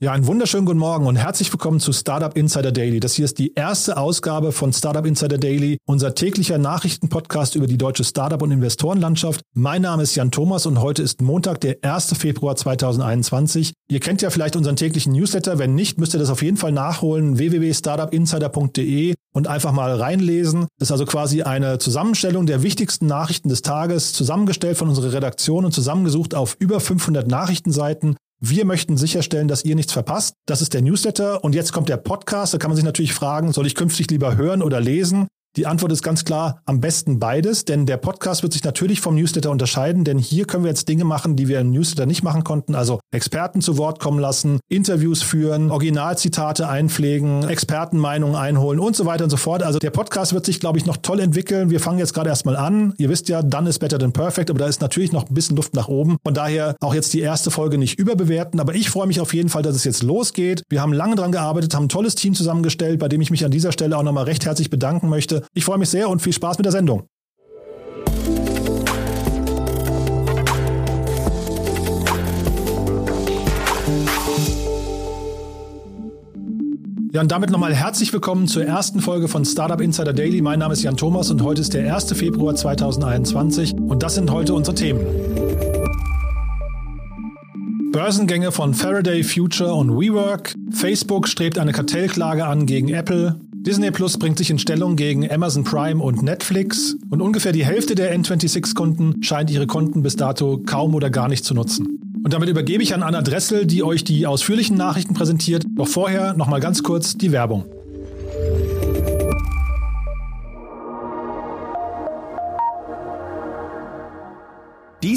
Ja, einen wunderschönen guten Morgen und herzlich willkommen zu Startup Insider Daily. Das hier ist die erste Ausgabe von Startup Insider Daily, unser täglicher Nachrichtenpodcast über die deutsche Startup- und Investorenlandschaft. Mein Name ist Jan Thomas und heute ist Montag, der 1. Februar 2021. Ihr kennt ja vielleicht unseren täglichen Newsletter. Wenn nicht, müsst ihr das auf jeden Fall nachholen. www.startupinsider.de und einfach mal reinlesen. Das ist also quasi eine Zusammenstellung der wichtigsten Nachrichten des Tages, zusammengestellt von unserer Redaktion und zusammengesucht auf über 500 Nachrichtenseiten. Wir möchten sicherstellen, dass ihr nichts verpasst. Das ist der Newsletter und jetzt kommt der Podcast. Da kann man sich natürlich fragen, soll ich künftig lieber hören oder lesen? Die Antwort ist ganz klar, am besten beides, denn der Podcast wird sich natürlich vom Newsletter unterscheiden, denn hier können wir jetzt Dinge machen, die wir im Newsletter nicht machen konnten, also Experten zu Wort kommen lassen, Interviews führen, Originalzitate einpflegen, Expertenmeinungen einholen und so weiter und so fort. Also der Podcast wird sich, glaube ich, noch toll entwickeln. Wir fangen jetzt gerade erstmal an. Ihr wisst ja, dann ist better than perfect, aber da ist natürlich noch ein bisschen Luft nach oben. Von daher auch jetzt die erste Folge nicht überbewerten, aber ich freue mich auf jeden Fall, dass es jetzt losgeht. Wir haben lange dran gearbeitet, haben ein tolles Team zusammengestellt, bei dem ich mich an dieser Stelle auch nochmal recht herzlich bedanken möchte. Ich freue mich sehr und viel Spaß mit der Sendung. Ja, und damit nochmal herzlich willkommen zur ersten Folge von Startup Insider Daily. Mein Name ist Jan Thomas und heute ist der 1. Februar 2021 und das sind heute unsere Themen. Börsengänge von Faraday Future und WeWork. Facebook strebt eine Kartellklage an gegen Apple. Disney Plus bringt sich in Stellung gegen Amazon Prime und Netflix und ungefähr die Hälfte der N26-Kunden scheint ihre Konten bis dato kaum oder gar nicht zu nutzen. Und damit übergebe ich an Anna Dressel, die euch die ausführlichen Nachrichten präsentiert. Doch vorher nochmal ganz kurz die Werbung.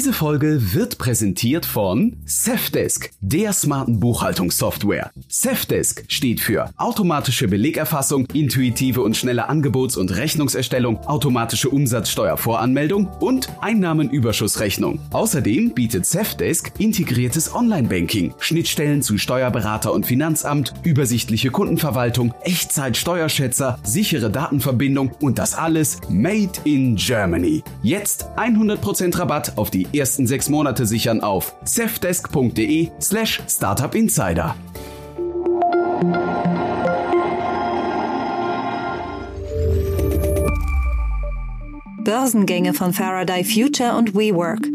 Diese Folge wird präsentiert von Safdesk, der smarten Buchhaltungssoftware. Safdesk steht für automatische Belegerfassung, intuitive und schnelle Angebots- und Rechnungserstellung, automatische Umsatzsteuervoranmeldung und Einnahmenüberschussrechnung. Außerdem bietet Safdesk integriertes Online-Banking, Schnittstellen zu Steuerberater und Finanzamt, übersichtliche Kundenverwaltung, Echtzeit-Steuerschätzer, sichere Datenverbindung und das alles made in Germany. Jetzt 100% Rabatt auf die ersten sechs Monate sichern auf cefdesk.de slash startupinsider. Börsengänge von Faraday Future und WeWork.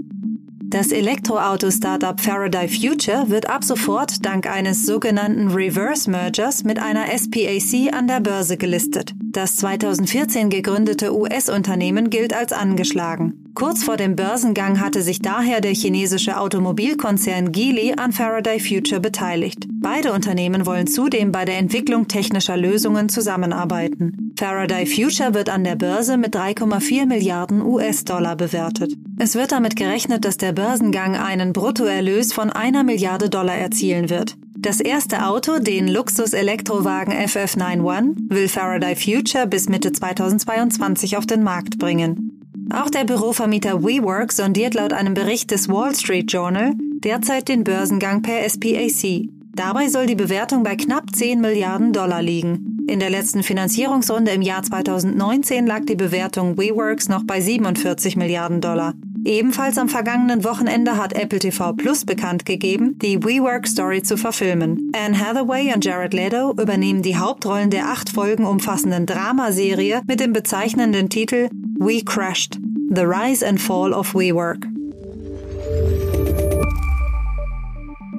Das Elektroauto-Startup Faraday Future wird ab sofort dank eines sogenannten Reverse Mergers mit einer SPAC an der Börse gelistet. Das 2014 gegründete US-Unternehmen gilt als angeschlagen. Kurz vor dem Börsengang hatte sich daher der chinesische Automobilkonzern Geely an Faraday Future beteiligt. Beide Unternehmen wollen zudem bei der Entwicklung technischer Lösungen zusammenarbeiten. Faraday Future wird an der Börse mit 3,4 Milliarden US-Dollar bewertet. Es wird damit gerechnet, dass der Börsengang einen Bruttoerlös von einer Milliarde Dollar erzielen wird. Das erste Auto, den Luxus-Elektrowagen FF91, will Faraday Future bis Mitte 2022 auf den Markt bringen. Auch der Bürovermieter WeWork sondiert laut einem Bericht des Wall Street Journal derzeit den Börsengang per SPAC. Dabei soll die Bewertung bei knapp 10 Milliarden Dollar liegen. In der letzten Finanzierungsrunde im Jahr 2019 lag die Bewertung WeWorks noch bei 47 Milliarden Dollar. Ebenfalls am vergangenen Wochenende hat Apple TV Plus bekannt gegeben, die WeWork Story zu verfilmen. Anne Hathaway und Jared Leto übernehmen die Hauptrollen der acht Folgen umfassenden Dramaserie mit dem bezeichnenden Titel We Crashed – The Rise and Fall of WeWork.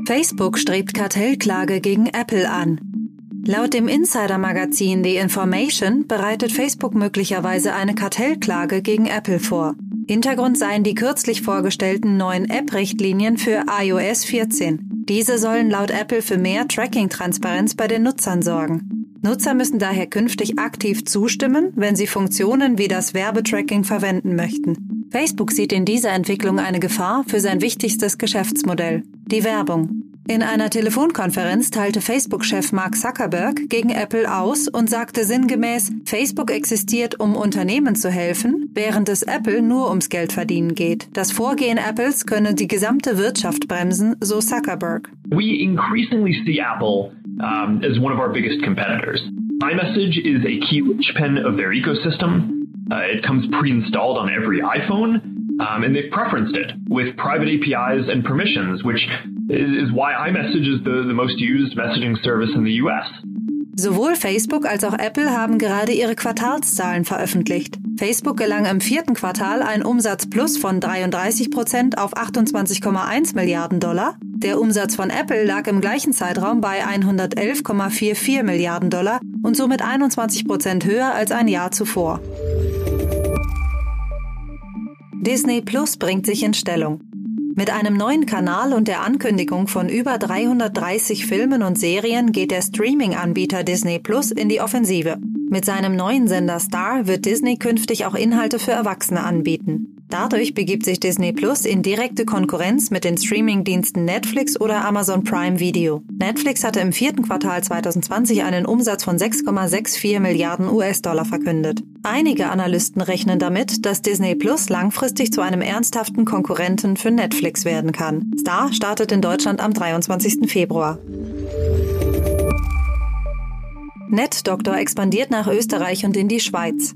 Facebook strebt Kartellklage gegen Apple an. Laut dem Insider-Magazin The Information bereitet Facebook möglicherweise eine Kartellklage gegen Apple vor. Hintergrund seien die kürzlich vorgestellten neuen App-Richtlinien für iOS 14. Diese sollen laut Apple für mehr Tracking-Transparenz bei den Nutzern sorgen. Nutzer müssen daher künftig aktiv zustimmen, wenn sie Funktionen wie das Werbetracking verwenden möchten. Facebook sieht in dieser Entwicklung eine Gefahr für sein wichtigstes Geschäftsmodell, die Werbung. In einer Telefonkonferenz teilte Facebook-Chef Mark Zuckerberg gegen Apple aus und sagte sinngemäß, Facebook existiert, um Unternehmen zu helfen, während es Apple nur ums Geldverdienen geht. Das Vorgehen Apples könne die gesamte Wirtschaft bremsen, so Zuckerberg. We increasingly see Apple um, as one of our biggest competitors. iMessage is a key linchpin of their ecosystem. Uh, it comes pre-installed on every iPhone, um, and they've preferenced it with private APIs and permissions, which is why iMessage is the, the most used messaging service in the US. Sowohl Facebook als auch Apple haben gerade ihre Quartalszahlen veröffentlicht. Facebook gelang im vierten Quartal ein Umsatzplus von 33 Prozent auf 28,1 Milliarden Dollar. Der Umsatz von Apple lag im gleichen Zeitraum bei 111,44 Milliarden Dollar und somit 21 Prozent höher als ein Jahr zuvor. Disney Plus bringt sich in Stellung. Mit einem neuen Kanal und der Ankündigung von über 330 Filmen und Serien geht der Streaming-Anbieter Disney Plus in die Offensive. Mit seinem neuen Sender Star wird Disney künftig auch Inhalte für Erwachsene anbieten. Dadurch begibt sich Disney Plus in direkte Konkurrenz mit den Streamingdiensten Netflix oder Amazon Prime Video. Netflix hatte im vierten Quartal 2020 einen Umsatz von 6,64 Milliarden US-Dollar verkündet. Einige Analysten rechnen damit, dass Disney Plus langfristig zu einem ernsthaften Konkurrenten für Netflix werden kann. Star startet in Deutschland am 23. Februar. NetDoktor expandiert nach Österreich und in die Schweiz.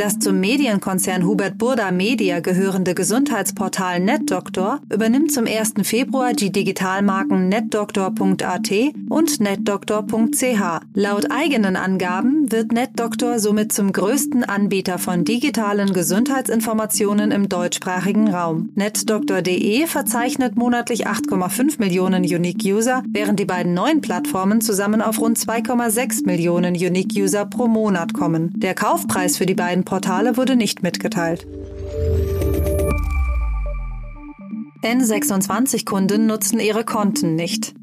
Das zum Medienkonzern Hubert Burda Media gehörende Gesundheitsportal NetDoctor übernimmt zum 1. Februar die Digitalmarken netdoctor.at und netdoctor.ch. Laut eigenen Angaben wird NetDoctor somit zum größten Anbieter von digitalen Gesundheitsinformationen im deutschsprachigen Raum. NetDoctor.de verzeichnet monatlich 8,5 Millionen Unique User, während die beiden neuen Plattformen zusammen auf rund 2,6 Millionen Unique User pro Monat kommen. Der Kaufpreis für die beiden Portale wurde nicht mitgeteilt. N26-Kunden nutzen ihre Konten nicht.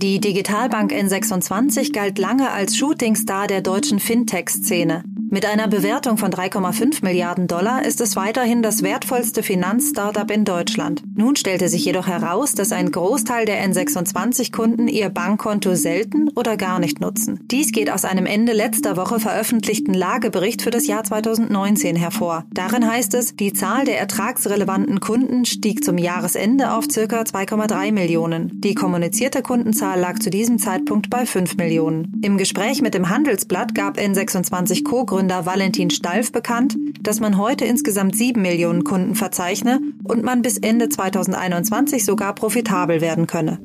Die Digitalbank N26 galt lange als Shootingstar der deutschen Fintech-Szene. Mit einer Bewertung von 3,5 Milliarden Dollar ist es weiterhin das wertvollste Finanzstartup in Deutschland. Nun stellte sich jedoch heraus, dass ein Großteil der N26-Kunden ihr Bankkonto selten oder gar nicht nutzen. Dies geht aus einem Ende letzter Woche veröffentlichten Lagebericht für das Jahr 2019 hervor. Darin heißt es, die Zahl der ertragsrelevanten Kunden stieg zum Jahresende auf ca. 2,3 Millionen. Die kommunizierte Kundenzahl lag zu diesem Zeitpunkt bei 5 Millionen. Im Gespräch mit dem Handelsblatt gab N26 Co Gründer Valentin Stalf bekannt, dass man heute insgesamt sieben Millionen Kunden verzeichne und man bis Ende 2021 sogar profitabel werden könne.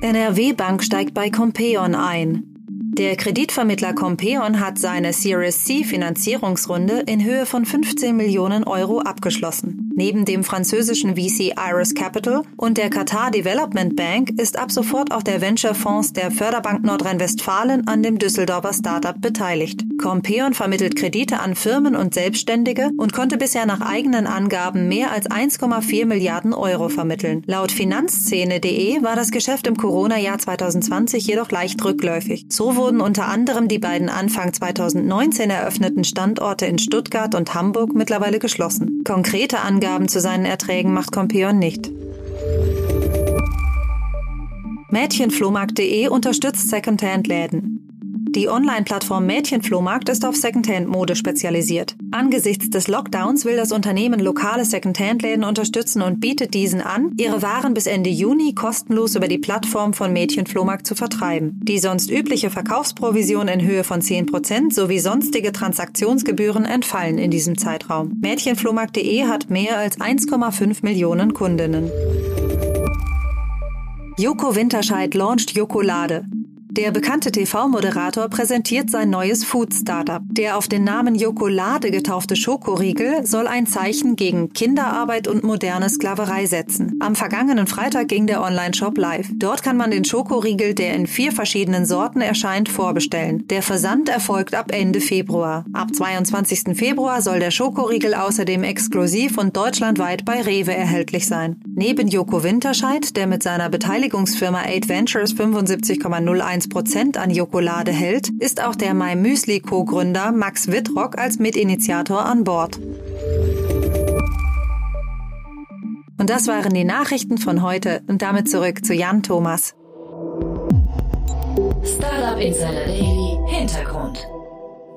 NRW Bank steigt bei Compeon ein. Der Kreditvermittler Compeon hat seine Series C Finanzierungsrunde in Höhe von 15 Millionen Euro abgeschlossen. Neben dem französischen VC Iris Capital und der Qatar Development Bank ist ab sofort auch der Venture-Fonds der Förderbank Nordrhein-Westfalen an dem Düsseldorfer Startup beteiligt. Compeon vermittelt Kredite an Firmen und Selbstständige und konnte bisher nach eigenen Angaben mehr als 1,4 Milliarden Euro vermitteln. Laut Finanzszene.de war das Geschäft im Corona-Jahr 2020 jedoch leicht rückläufig. So wurden unter anderem die beiden Anfang 2019 eröffneten Standorte in Stuttgart und Hamburg mittlerweile geschlossen. Konkrete Angaben zu seinen Erträgen macht Compeon nicht. Mädchenflohmarkt.de unterstützt Secondhand-Läden. Die Online-Plattform Mädchenflohmarkt ist auf Secondhand-Mode spezialisiert. Angesichts des Lockdowns will das Unternehmen lokale Secondhand-Läden unterstützen und bietet diesen an, ihre Waren bis Ende Juni kostenlos über die Plattform von Mädchenflohmarkt zu vertreiben. Die sonst übliche Verkaufsprovision in Höhe von 10% sowie sonstige Transaktionsgebühren entfallen in diesem Zeitraum. Mädchenflohmarkt.de hat mehr als 1,5 Millionen Kundinnen. Joko Winterscheid launcht Jokolade. Der bekannte TV-Moderator präsentiert sein neues Food-Startup. Der auf den Namen Jokolade getaufte Schokoriegel soll ein Zeichen gegen Kinderarbeit und moderne Sklaverei setzen. Am vergangenen Freitag ging der Online-Shop live. Dort kann man den Schokoriegel, der in vier verschiedenen Sorten erscheint, vorbestellen. Der Versand erfolgt ab Ende Februar. Ab 22. Februar soll der Schokoriegel außerdem exklusiv und deutschlandweit bei Rewe erhältlich sein. Neben Joko Winterscheid, der mit seiner Beteiligungsfirma 8 Ventures 75,01 Prozent an Jokolade hält, ist auch der My Müsli Co-Gründer Max Wittrock als Mitinitiator an Bord. Und das waren die Nachrichten von heute und damit zurück zu Jan Thomas. Startup Insider Daily Hintergrund.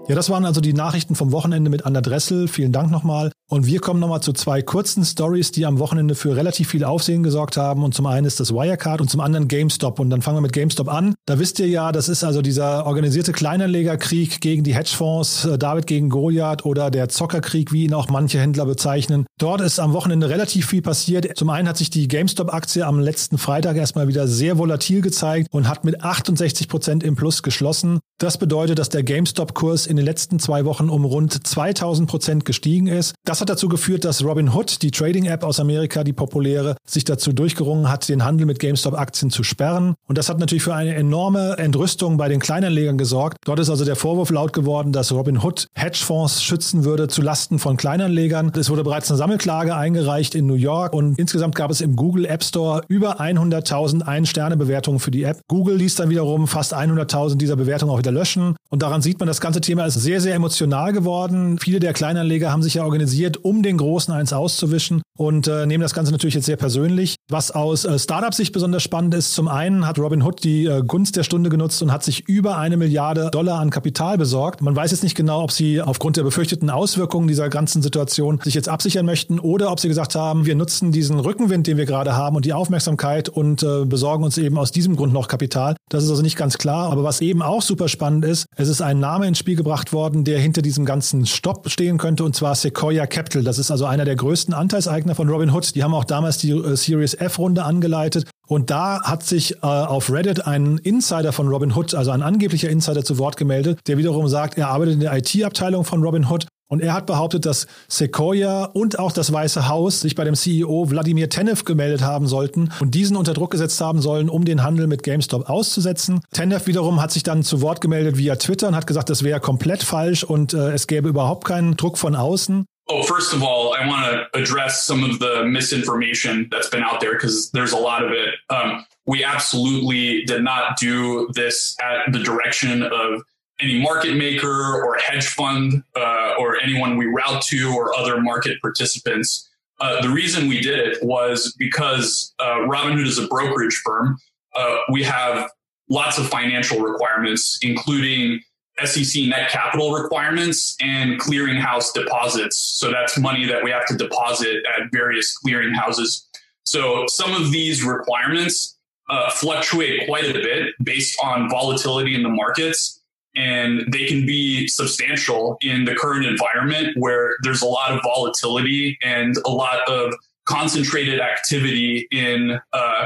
Ja, das waren also die Nachrichten vom Wochenende mit Anna Dressel. Vielen Dank nochmal. Und wir kommen nochmal zu zwei kurzen Stories, die am Wochenende für relativ viel Aufsehen gesorgt haben. Und zum einen ist das Wirecard und zum anderen GameStop. Und dann fangen wir mit GameStop an. Da wisst ihr ja, das ist also dieser organisierte Kleinanlegerkrieg gegen die Hedgefonds, äh, David gegen Goliath oder der Zockerkrieg, wie ihn auch manche Händler bezeichnen. Dort ist am Wochenende relativ viel passiert. Zum einen hat sich die GameStop-Aktie am letzten Freitag erstmal wieder sehr volatil gezeigt und hat mit 68 Prozent im Plus geschlossen. Das bedeutet, dass der GameStop-Kurs in den letzten zwei Wochen um rund 2000 Prozent gestiegen ist. Das hat dazu geführt, dass Robinhood, die Trading-App aus Amerika, die populäre, sich dazu durchgerungen hat, den Handel mit GameStop-Aktien zu sperren. Und das hat natürlich für eine enorme Entrüstung bei den Kleinanlegern gesorgt. Dort ist also der Vorwurf laut geworden, dass Robinhood Hedgefonds schützen würde zu Lasten von Kleinanlegern. Es wurde bereits eine Sammelklage eingereicht in New York und insgesamt gab es im Google App Store über 100.000 Ein-Sterne-Bewertungen für die App. Google ließ dann wiederum fast 100.000 dieser Bewertungen auch wieder löschen. Und daran sieht man, das ganze Thema ist sehr, sehr emotional geworden. Viele der Kleinanleger haben sich ja organisiert, um den Großen eins auszuwischen und äh, nehmen das Ganze natürlich jetzt sehr persönlich. Was aus äh, Startup-Sicht besonders spannend ist, zum einen hat Robinhood die äh, Gunst der Stunde genutzt und hat sich über eine Milliarde Dollar an Kapital besorgt. Man weiß jetzt nicht genau, ob sie aufgrund der befürchteten Auswirkungen dieser ganzen Situation sich jetzt absichern möchten oder ob sie gesagt haben, wir nutzen diesen Rückenwind, den wir gerade haben und die Aufmerksamkeit und äh, besorgen uns eben aus diesem Grund noch Kapital. Das ist also nicht ganz klar. Aber was eben auch super spannend ist, es ist ein Name ins Spiel gebracht worden, der hinter diesem ganzen Stopp stehen könnte und zwar Sequoia Capital. Das ist also einer der größten Anteilseigner von Robinhood. Die haben auch damals die äh, Series F-Runde angeleitet und da hat sich äh, auf Reddit ein Insider von Robinhood, also ein angeblicher Insider zu Wort gemeldet, der wiederum sagt, er arbeitet in der IT-Abteilung von Robinhood und er hat behauptet, dass Sequoia und auch das Weiße Haus sich bei dem CEO Wladimir Tenev gemeldet haben sollten und diesen unter Druck gesetzt haben sollen, um den Handel mit GameStop auszusetzen. Tenev wiederum hat sich dann zu Wort gemeldet via Twitter und hat gesagt, das wäre komplett falsch und äh, es gäbe überhaupt keinen Druck von außen. Oh, first of all, I want to address some of the misinformation that's been out there because there's a lot of it. Um, we absolutely did not do this at the direction of any market maker or hedge fund uh, or anyone we route to or other market participants. Uh, the reason we did it was because uh, Robinhood is a brokerage firm. Uh, we have lots of financial requirements, including SEC net capital requirements and clearinghouse deposits. So that's money that we have to deposit at various clearinghouses. So some of these requirements uh, fluctuate quite a bit based on volatility in the markets and they can be substantial in the current environment where there's a lot of volatility and a lot of concentrated activity in uh,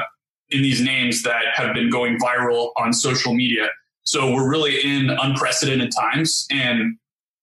in these names that have been going viral on social media. So we're really in unprecedented times, and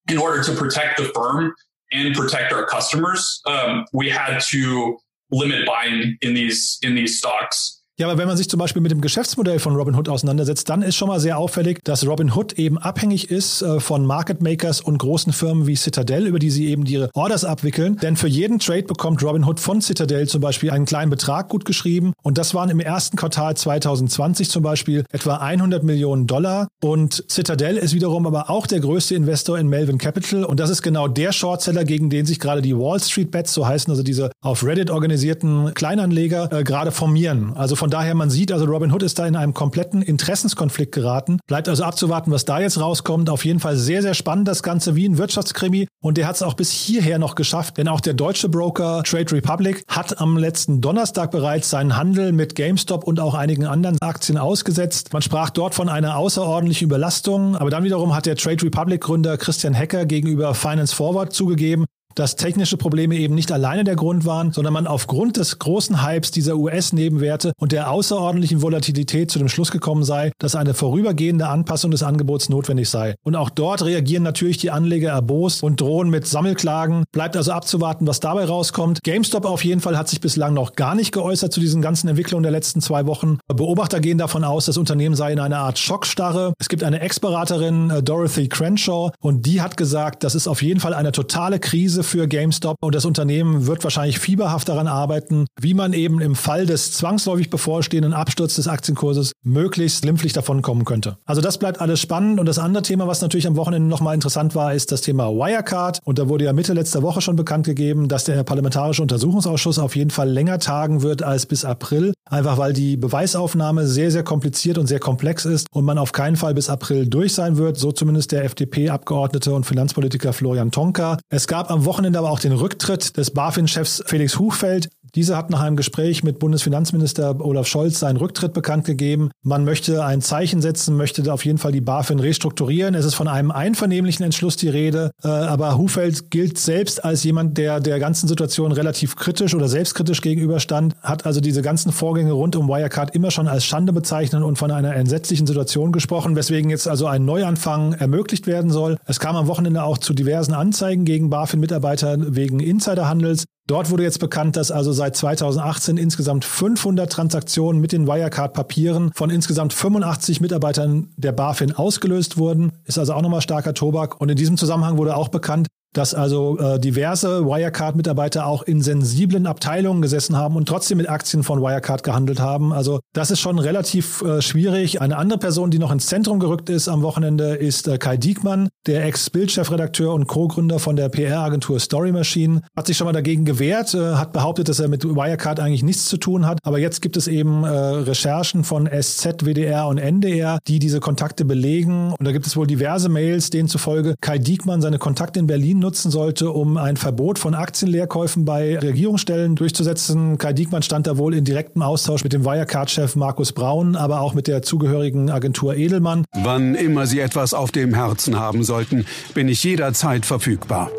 in order to protect the firm and protect our customers, um, we had to limit buying in these in these stocks. Ja, aber wenn man sich zum Beispiel mit dem Geschäftsmodell von Robinhood auseinandersetzt, dann ist schon mal sehr auffällig, dass Robinhood eben abhängig ist äh, von Market Makers und großen Firmen wie Citadel, über die sie eben ihre Orders abwickeln. Denn für jeden Trade bekommt Robinhood von Citadel zum Beispiel einen kleinen Betrag gut geschrieben. Und das waren im ersten Quartal 2020 zum Beispiel etwa 100 Millionen Dollar. Und Citadel ist wiederum aber auch der größte Investor in Melvin Capital. Und das ist genau der Shortseller, gegen den sich gerade die Wall Street Bets, so heißen also diese auf Reddit organisierten Kleinanleger, äh, gerade formieren. Also von von daher, man sieht, also Robin Hood ist da in einem kompletten Interessenskonflikt geraten. Bleibt also abzuwarten, was da jetzt rauskommt. Auf jeden Fall sehr, sehr spannend das Ganze wie ein Wirtschaftskrimi. Und der hat es auch bis hierher noch geschafft, denn auch der deutsche Broker Trade Republic hat am letzten Donnerstag bereits seinen Handel mit GameStop und auch einigen anderen Aktien ausgesetzt. Man sprach dort von einer außerordentlichen Überlastung, aber dann wiederum hat der Trade Republic Gründer Christian Hecker gegenüber Finance Forward zugegeben, dass technische Probleme eben nicht alleine der Grund waren, sondern man aufgrund des großen Hypes dieser US-Nebenwerte und der außerordentlichen Volatilität zu dem Schluss gekommen sei, dass eine vorübergehende Anpassung des Angebots notwendig sei. Und auch dort reagieren natürlich die Anleger erbost und drohen mit Sammelklagen. Bleibt also abzuwarten, was dabei rauskommt. GameStop auf jeden Fall hat sich bislang noch gar nicht geäußert zu diesen ganzen Entwicklungen der letzten zwei Wochen. Beobachter gehen davon aus, das Unternehmen sei in einer Art Schockstarre. Es gibt eine Ex-Beraterin, äh, Dorothy Crenshaw, und die hat gesagt, das ist auf jeden Fall eine totale Krise Krise für GameStop. Und das Unternehmen wird wahrscheinlich fieberhaft daran arbeiten, wie man eben im Fall des zwangsläufig bevorstehenden Absturz des Aktienkurses möglichst glimpflich davonkommen könnte. Also das bleibt alles spannend. Und das andere Thema, was natürlich am Wochenende nochmal interessant war, ist das Thema Wirecard. Und da wurde ja Mitte letzter Woche schon bekannt gegeben, dass der Parlamentarische Untersuchungsausschuss auf jeden Fall länger tagen wird als bis April. Einfach weil die Beweisaufnahme sehr, sehr kompliziert und sehr komplex ist und man auf keinen Fall bis April durch sein wird. So zumindest der FDP-Abgeordnete und Finanzpolitiker Florian Tonka. Es gab am Wochenende aber auch den Rücktritt des BaFin-Chefs Felix Huchfeld. Dieser hat nach einem Gespräch mit Bundesfinanzminister Olaf Scholz seinen Rücktritt bekannt gegeben. Man möchte ein Zeichen setzen, möchte auf jeden Fall die BaFin restrukturieren. Es ist von einem einvernehmlichen Entschluss die Rede, äh, aber Hufeld gilt selbst als jemand, der der ganzen Situation relativ kritisch oder selbstkritisch gegenüberstand, hat also diese ganzen Vorgänge rund um Wirecard immer schon als Schande bezeichnet und von einer entsetzlichen Situation gesprochen, weswegen jetzt also ein Neuanfang ermöglicht werden soll. Es kam am Wochenende auch zu diversen Anzeigen gegen BaFin-Mitarbeiter wegen Insiderhandels. Dort wurde jetzt bekannt, dass also seit 2018 insgesamt 500 Transaktionen mit den Wirecard-Papieren von insgesamt 85 Mitarbeitern der BaFin ausgelöst wurden. Ist also auch nochmal starker Tobak. Und in diesem Zusammenhang wurde auch bekannt, dass also äh, diverse Wirecard-Mitarbeiter auch in sensiblen Abteilungen gesessen haben und trotzdem mit Aktien von Wirecard gehandelt haben. Also das ist schon relativ äh, schwierig. Eine andere Person, die noch ins Zentrum gerückt ist am Wochenende, ist äh, Kai Diekmann, der Ex-Bildchefredakteur und Co-Gründer von der PR-Agentur Story Machine. Hat sich schon mal dagegen gewehrt, äh, hat behauptet, dass er mit Wirecard eigentlich nichts zu tun hat. Aber jetzt gibt es eben äh, Recherchen von SZ, WDR und NDR, die diese Kontakte belegen. Und da gibt es wohl diverse Mails, denen zufolge Kai Diekmann seine Kontakte in Berlin nutzen sollte, um ein Verbot von Aktienleerkäufen bei Regierungsstellen durchzusetzen. Kai Diekmann stand da wohl in direktem Austausch mit dem Wirecard-Chef Markus Braun, aber auch mit der zugehörigen Agentur Edelmann. Wann immer Sie etwas auf dem Herzen haben sollten, bin ich jederzeit verfügbar.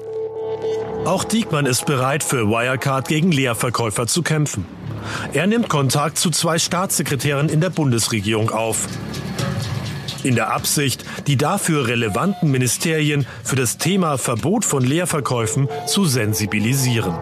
Auch Diekmann ist bereit, für Wirecard gegen Leerverkäufer zu kämpfen. Er nimmt Kontakt zu zwei Staatssekretären in der Bundesregierung auf in der Absicht, die dafür relevanten Ministerien für das Thema Verbot von Leerverkäufen zu sensibilisieren.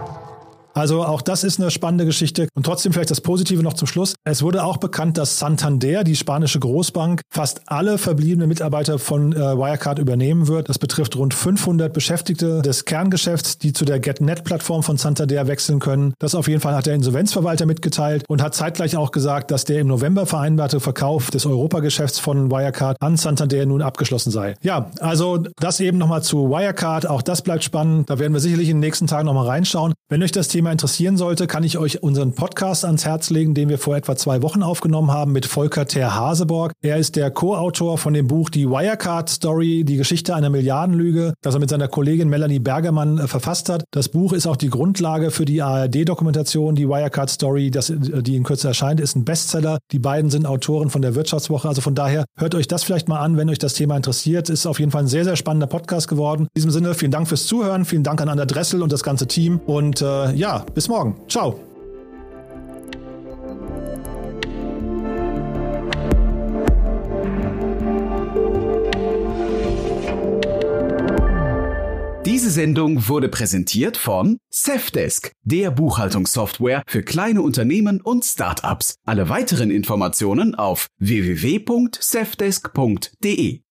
Also auch das ist eine spannende Geschichte. Und trotzdem vielleicht das Positive noch zum Schluss. Es wurde auch bekannt, dass Santander, die spanische Großbank, fast alle verbliebenen Mitarbeiter von äh, Wirecard übernehmen wird. Das betrifft rund 500 Beschäftigte des Kerngeschäfts, die zu der GetNet-Plattform von Santander wechseln können. Das auf jeden Fall hat der Insolvenzverwalter mitgeteilt und hat zeitgleich auch gesagt, dass der im November vereinbarte Verkauf des Europageschäfts von Wirecard an Santander nun abgeschlossen sei. Ja, also das eben nochmal zu Wirecard. Auch das bleibt spannend. Da werden wir sicherlich in den nächsten Tagen nochmal reinschauen. Wenn euch das Thema Thema interessieren sollte, kann ich euch unseren Podcast ans Herz legen, den wir vor etwa zwei Wochen aufgenommen haben mit Volker Ter Haseborg. Er ist der Co-Autor von dem Buch Die Wirecard Story, die Geschichte einer Milliardenlüge, das er mit seiner Kollegin Melanie Bergermann äh, verfasst hat. Das Buch ist auch die Grundlage für die ARD-Dokumentation, die Wirecard Story, das, äh, die in Kürze erscheint, ist ein Bestseller. Die beiden sind Autoren von der Wirtschaftswoche. Also von daher hört euch das vielleicht mal an, wenn euch das Thema interessiert. Ist auf jeden Fall ein sehr, sehr spannender Podcast geworden. In diesem Sinne, vielen Dank fürs Zuhören. Vielen Dank an Anna Dressel und das ganze Team. Und äh, ja, bis morgen. Ciao. Diese Sendung wurde präsentiert von Safdesk, der Buchhaltungssoftware für kleine Unternehmen und Startups. Alle weiteren Informationen auf www.safdesk.de.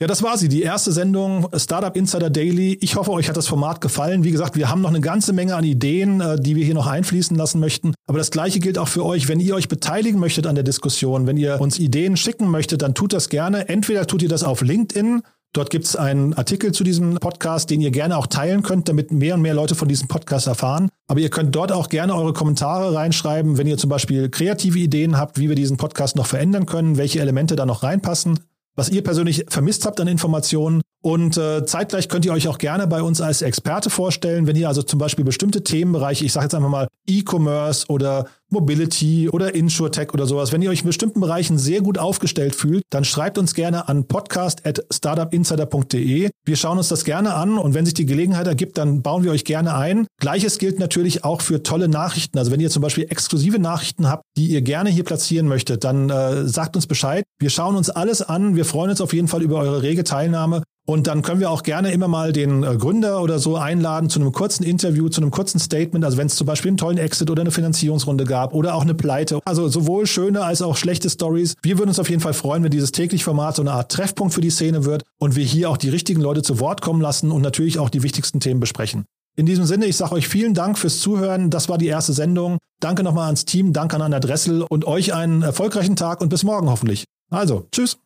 Ja, das war sie, die erste Sendung Startup Insider Daily. Ich hoffe, euch hat das Format gefallen. Wie gesagt, wir haben noch eine ganze Menge an Ideen, äh, die wir hier noch einfließen lassen möchten. Aber das Gleiche gilt auch für euch. Wenn ihr euch beteiligen möchtet an der Diskussion, wenn ihr uns Ideen schicken möchtet, dann tut das gerne. Entweder tut ihr das auf LinkedIn. Dort gibt es einen Artikel zu diesem Podcast, den ihr gerne auch teilen könnt, damit mehr und mehr Leute von diesem Podcast erfahren. Aber ihr könnt dort auch gerne eure Kommentare reinschreiben, wenn ihr zum Beispiel kreative Ideen habt, wie wir diesen Podcast noch verändern können, welche Elemente da noch reinpassen was ihr persönlich vermisst habt an Informationen. Und äh, zeitgleich könnt ihr euch auch gerne bei uns als Experte vorstellen, wenn ihr also zum Beispiel bestimmte Themenbereiche, ich sage jetzt einfach mal E-Commerce oder Mobility oder InsurTech oder sowas, wenn ihr euch in bestimmten Bereichen sehr gut aufgestellt fühlt, dann schreibt uns gerne an podcast.startupinsider.de. Wir schauen uns das gerne an und wenn sich die Gelegenheit ergibt, dann bauen wir euch gerne ein. Gleiches gilt natürlich auch für tolle Nachrichten. Also wenn ihr zum Beispiel exklusive Nachrichten habt, die ihr gerne hier platzieren möchtet, dann äh, sagt uns Bescheid. Wir schauen uns alles an. Wir freuen uns auf jeden Fall über eure rege Teilnahme und dann können wir auch gerne immer mal den äh, Gründer oder so einladen zu einem kurzen Interview, zu einem kurzen Statement. Also wenn es zum Beispiel einen tollen Exit oder eine Finanzierungsrunde gab oder auch eine Pleite. Also sowohl schöne als auch schlechte Stories. Wir würden uns auf jeden Fall freuen, wenn dieses täglich Format so eine Art Treffpunkt für die Szene wird und wir hier auch die richtigen Leute zu Wort kommen lassen und natürlich auch die wichtigsten Themen besprechen. In diesem Sinne, ich sage euch vielen Dank fürs Zuhören. Das war die erste Sendung. Danke nochmal ans Team, danke an Anna Dressel und euch einen erfolgreichen Tag und bis morgen hoffentlich. Also, tschüss.